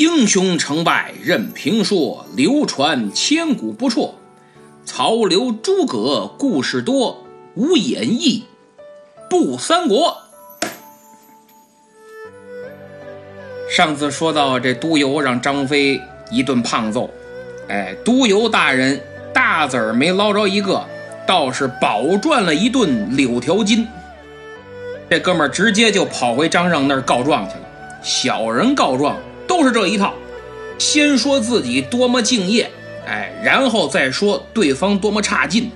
英雄成败任评说，流传千古不辍。曹刘诸葛故事多，无演义不三国。上次说到这督邮让张飞一顿胖揍，哎，督邮大人大子儿没捞着一个，倒是饱赚了一顿柳条金。这哥们儿直接就跑回张让那儿告状去了。小人告状都是这一套，先说自己多么敬业，哎，然后再说对方多么差劲，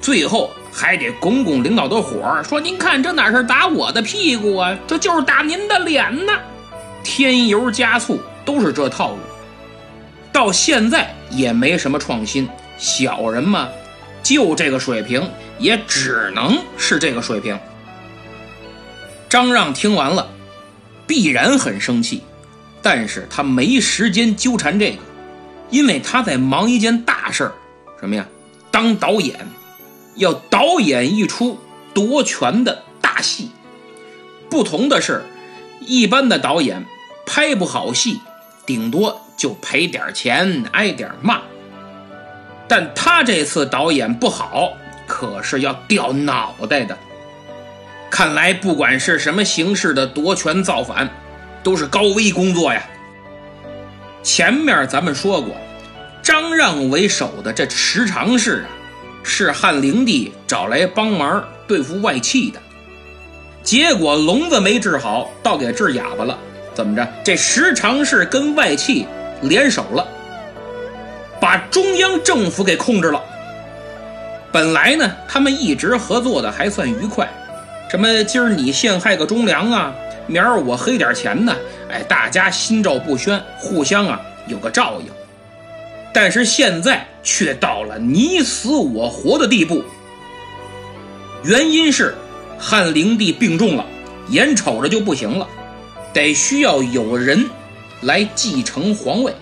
最后还得拱拱领导的火，说您看这哪是打我的屁股啊，这就是打您的脸呢。添油加醋都是这套路，到现在也没什么创新。小人嘛，就这个水平，也只能是这个水平。张让听完了，必然很生气，但是他没时间纠缠这个，因为他在忙一件大事儿，什么呀？当导演，要导演一出夺权的大戏。不同的是。一般的导演拍不好戏，顶多就赔点钱，挨点骂。但他这次导演不好，可是要掉脑袋的。看来不管是什么形式的夺权造反，都是高危工作呀。前面咱们说过，张让为首的这十常侍啊，是汉灵帝找来帮忙对付外戚的。结果聋子没治好，倒给治哑巴了。怎么着？这十常侍跟外戚联手了，把中央政府给控制了。本来呢，他们一直合作的还算愉快，什么今儿你陷害个忠良啊，明儿我黑点钱呢，哎，大家心照不宣，互相啊有个照应。但是现在却到了你死我活的地步，原因是。汉灵帝病重了，眼瞅着就不行了，得需要有人来继承皇位。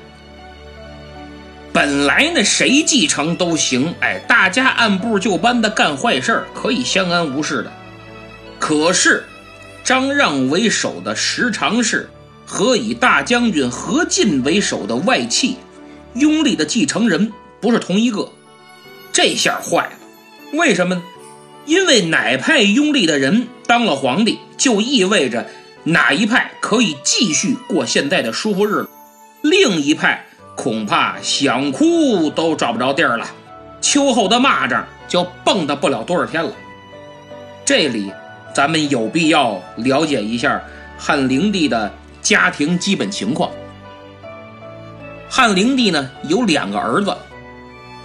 本来呢，谁继承都行，哎，大家按部就班的干坏事可以相安无事的。可是，张让为首的十常侍和以大将军何进为首的外戚，拥立的继承人不是同一个，这下坏了。为什么呢？因为哪派拥立的人当了皇帝，就意味着哪一派可以继续过现在的舒服日子，另一派恐怕想哭都找不着地儿了，秋后的蚂蚱就蹦跶不了多少天了。这里咱们有必要了解一下汉灵帝的家庭基本情况。汉灵帝呢有两个儿子，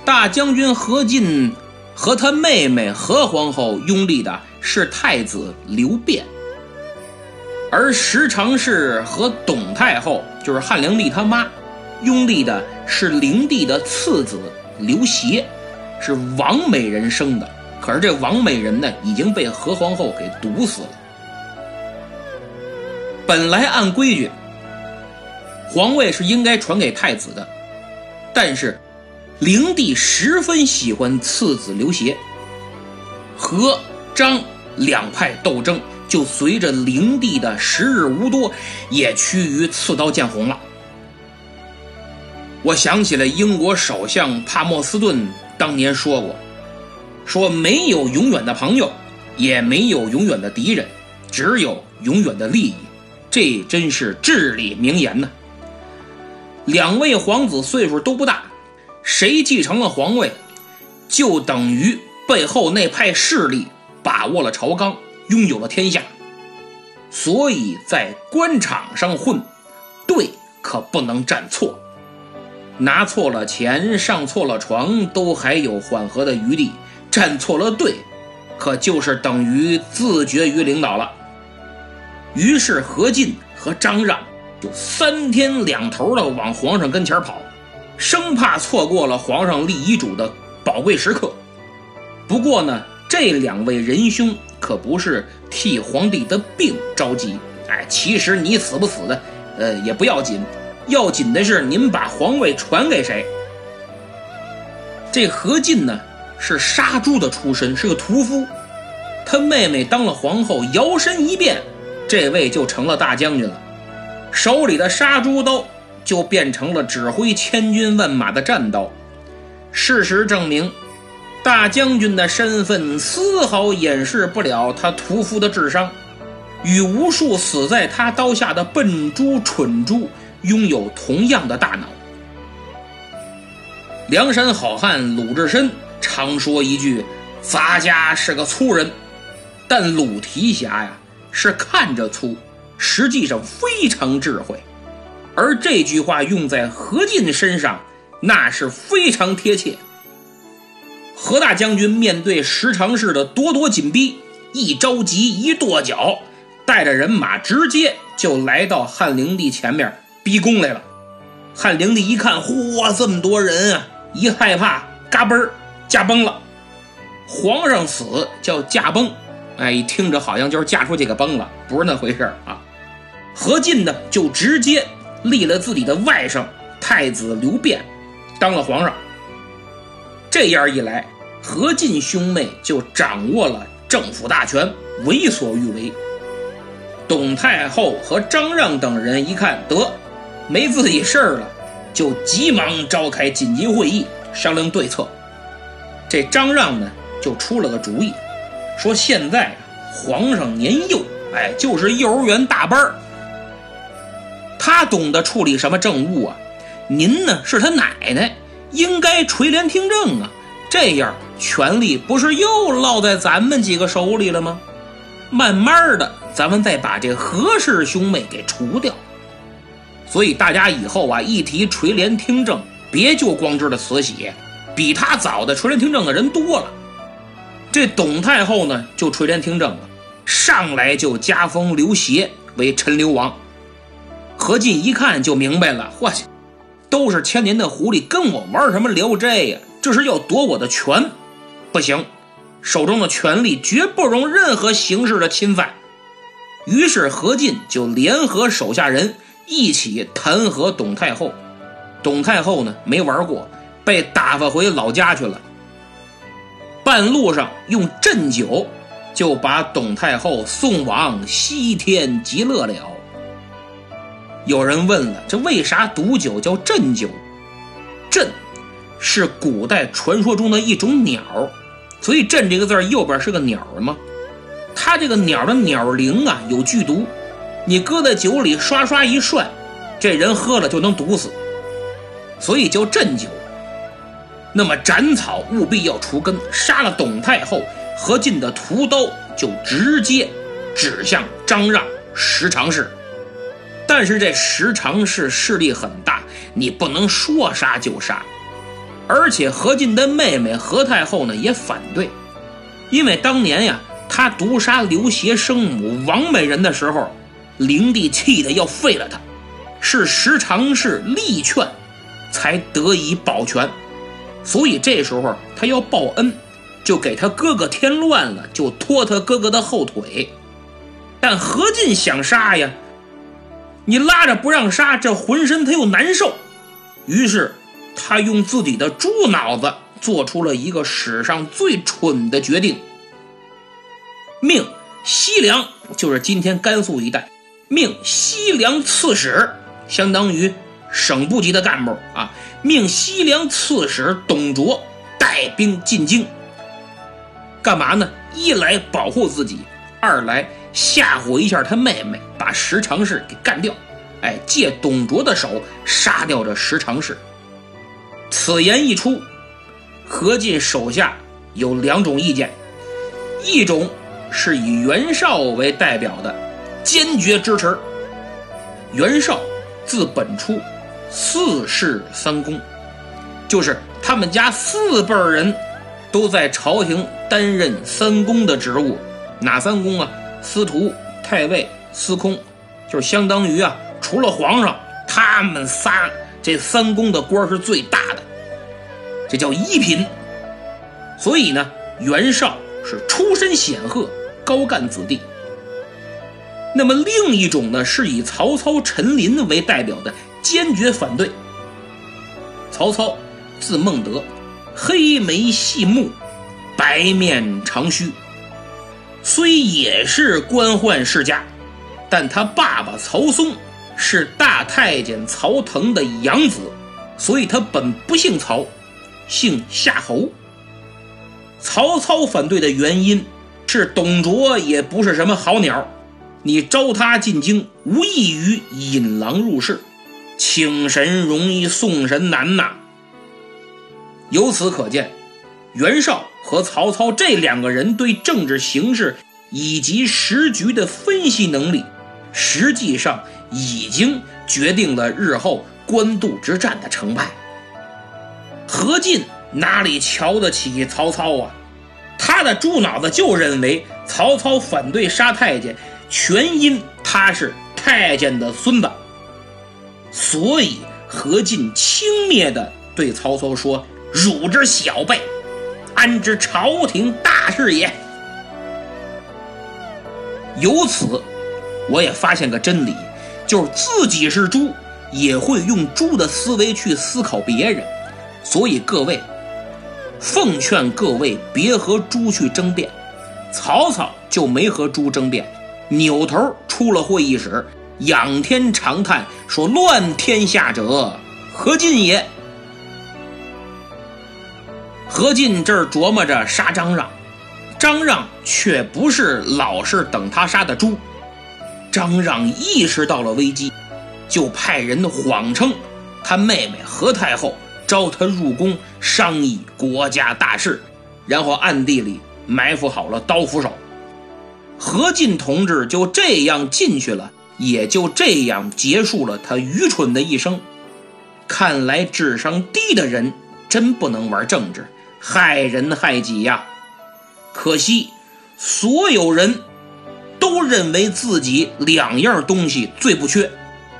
大将军何进。和他妹妹何皇后拥立的是太子刘辩，而十常侍和董太后就是汉灵帝他妈拥立的是灵帝的次子刘协，是王美人生的。可是这王美人呢，已经被何皇后给毒死了。本来按规矩，皇位是应该传给太子的，但是。灵帝十分喜欢次子刘协，和张两派斗争就随着灵帝的时日无多，也趋于刺刀见红了。我想起了英国首相帕默斯顿当年说过：“说没有永远的朋友，也没有永远的敌人，只有永远的利益。”这真是至理名言呢。两位皇子岁数都不大。谁继承了皇位，就等于背后那派势力把握了朝纲，拥有了天下。所以在官场上混，对可不能站错，拿错了钱，上错了床，都还有缓和的余地；站错了队，可就是等于自绝于领导了。于是何进和张让就三天两头的往皇上跟前跑。生怕错过了皇上立遗嘱的宝贵时刻。不过呢，这两位仁兄可不是替皇帝的病着急。哎，其实你死不死的，呃，也不要紧，要紧的是您把皇位传给谁。这何进呢，是杀猪的出身，是个屠夫。他妹妹当了皇后，摇身一变，这位就成了大将军了，手里的杀猪刀就变成了指挥千军万马的战刀。事实证明，大将军的身份丝毫掩饰不了他屠夫的智商，与无数死在他刀下的笨猪蠢猪拥有同样的大脑。梁山好汉鲁智深常说一句：“咱家是个粗人。”但鲁提辖呀，是看着粗。实际上非常智慧，而这句话用在何进身上，那是非常贴切。何大将军面对十常侍的咄咄紧逼，一着急一跺脚，带着人马直接就来到汉灵帝前面逼宫来了。汉灵帝一看，嚯，这么多人啊！一害怕，嘎嘣儿驾崩了。皇上死叫驾崩，哎，听着好像就是嫁出去给崩了，不是那回事啊。何进呢，就直接立了自己的外甥太子刘辩当了皇上。这样一来，何进兄妹就掌握了政府大权，为所欲为。董太后和张让等人一看得没自己事儿了，就急忙召开紧急会议商量对策。这张让呢，就出了个主意，说现在皇上年幼，哎，就是幼儿园大班儿。他懂得处理什么政务啊？您呢是他奶奶，应该垂帘听政啊。这样权力不是又落在咱们几个手里了吗？慢慢的，咱们再把这何氏兄妹给除掉。所以大家以后啊，一提垂帘听政，别就光知道慈禧，比他早的垂帘听政的人多了。这董太后呢，就垂帘听政了，上来就加封刘协为陈留王。何进一看就明白了，我去，都是千年的狐狸，跟我玩什么聊斋呀？这是要夺我的权，不行，手中的权力绝不容任何形式的侵犯。于是何进就联合手下人一起弹劾董太后。董太后呢，没玩过，被打发回老家去了。半路上用鸩酒就把董太后送往西天极乐了。有人问了，这为啥毒酒叫鸩酒？鸩是古代传说中的一种鸟，所以“鸩”这个字右边是个鸟吗？它这个鸟的鸟灵啊有剧毒，你搁在酒里刷刷一涮，这人喝了就能毒死，所以叫鸩酒。那么斩草务必要除根，杀了董太后，何进的屠刀就直接指向张让、十常侍。但是这十常侍势力很大，你不能说杀就杀。而且何进的妹妹何太后呢也反对，因为当年呀，他毒杀刘协生母王美人的时候，灵帝气得要废了他，是十常侍力劝，才得以保全。所以这时候他要报恩，就给他哥哥添乱了，就拖他哥哥的后腿。但何进想杀呀。你拉着不让杀，这浑身他又难受，于是他用自己的猪脑子做出了一个史上最蠢的决定，命西凉，就是今天甘肃一带，命西凉刺史，相当于省部级的干部啊，命西凉刺史董卓带兵进京，干嘛呢？一来保护自己，二来。吓唬一下他妹妹，把石常氏给干掉，哎，借董卓的手杀掉这石常氏。此言一出，何进手下有两种意见，一种是以袁绍为代表的，坚决支持。袁绍字本初，四世三公，就是他们家四辈人都在朝廷担任三公的职务，哪三公啊？司徒、太尉、司空，就是相当于啊，除了皇上，他们仨这三公的官是最大的，这叫一品。所以呢，袁绍是出身显赫，高干子弟。那么另一种呢，是以曹操、陈琳为代表的，坚决反对。曹操字孟德，黑眉细目，白面长须。虽也是官宦世家，但他爸爸曹嵩是大太监曹腾的养子，所以他本不姓曹，姓夏侯。曹操反对的原因是董卓也不是什么好鸟，你招他进京，无异于引狼入室，请神容易送神难呐。由此可见，袁绍和曹操这两个人对政治形势以及时局的分析能力，实际上已经决定了日后官渡之战的成败。何进。哪里瞧得起曹操啊？他的猪脑子就认为曹操反对杀太监，全因他是太监的孙子，所以何进轻蔑地对曹操说：“汝之小辈，安知朝廷大事也？”由此，我也发现个真理，就是自己是猪，也会用猪的思维去思考别人。所以各位。奉劝各位别和猪去争辩，曹操就没和猪争辩，扭头出了会议室，仰天长叹说：“乱天下者，何进也。”何进这儿琢磨着杀张让，张让却不是老是等他杀的猪。张让意识到了危机，就派人谎称他妹妹何太后。招他入宫商议国家大事，然后暗地里埋伏好了刀斧手。何进同志就这样进去了，也就这样结束了他愚蠢的一生。看来智商低的人真不能玩政治，害人害己呀！可惜，所有人都认为自己两样东西最不缺：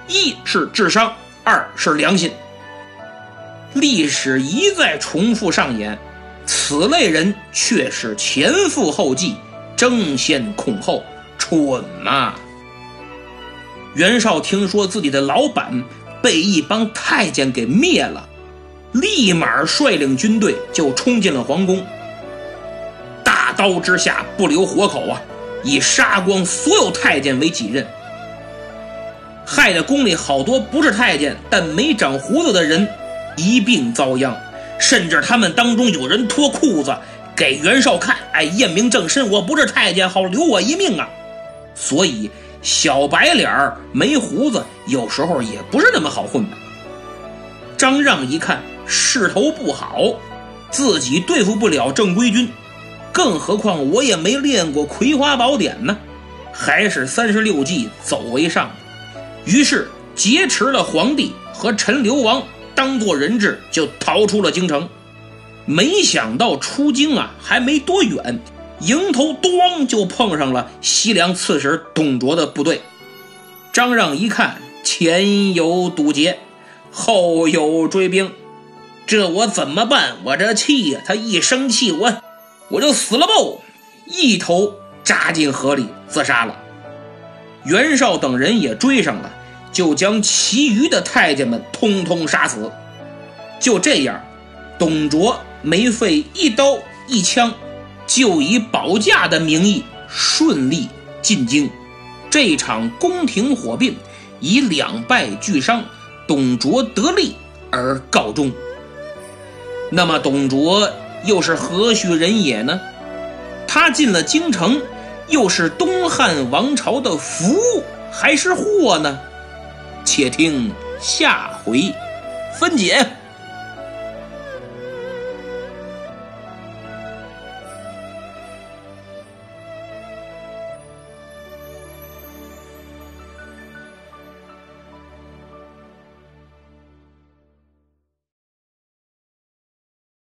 一是智商，二是良心。历史一再重复上演，此类人却是前赴后继，争先恐后，蠢嘛！袁绍听说自己的老板被一帮太监给灭了，立马率领军队就冲进了皇宫，大刀之下不留活口啊，以杀光所有太监为己任，害得宫里好多不是太监但没长胡子的人。一并遭殃，甚至他们当中有人脱裤子给袁绍看，哎，验明正身，我不是太监，好留我一命啊！所以小白脸儿没胡子，有时候也不是那么好混的。张让一看势头不好，自己对付不了正规军，更何况我也没练过葵花宝典呢，还是三十六计走为上。于是劫持了皇帝和陈留王。当做人质就逃出了京城，没想到出京啊还没多远，迎头咣就碰上了西凉刺史董卓的部队。张让一看前有堵截，后有追兵，这我怎么办？我这气呀！他一生气，我我就死了不？一头扎进河里自杀了。袁绍等人也追上了。就将其余的太监们通通杀死。就这样，董卓没费一刀一枪，就以保驾的名义顺利进京。这场宫廷火并以两败俱伤，董卓得利而告终。那么，董卓又是何许人也呢？他进了京城，又是东汉王朝的福还是祸呢？且听下回分解。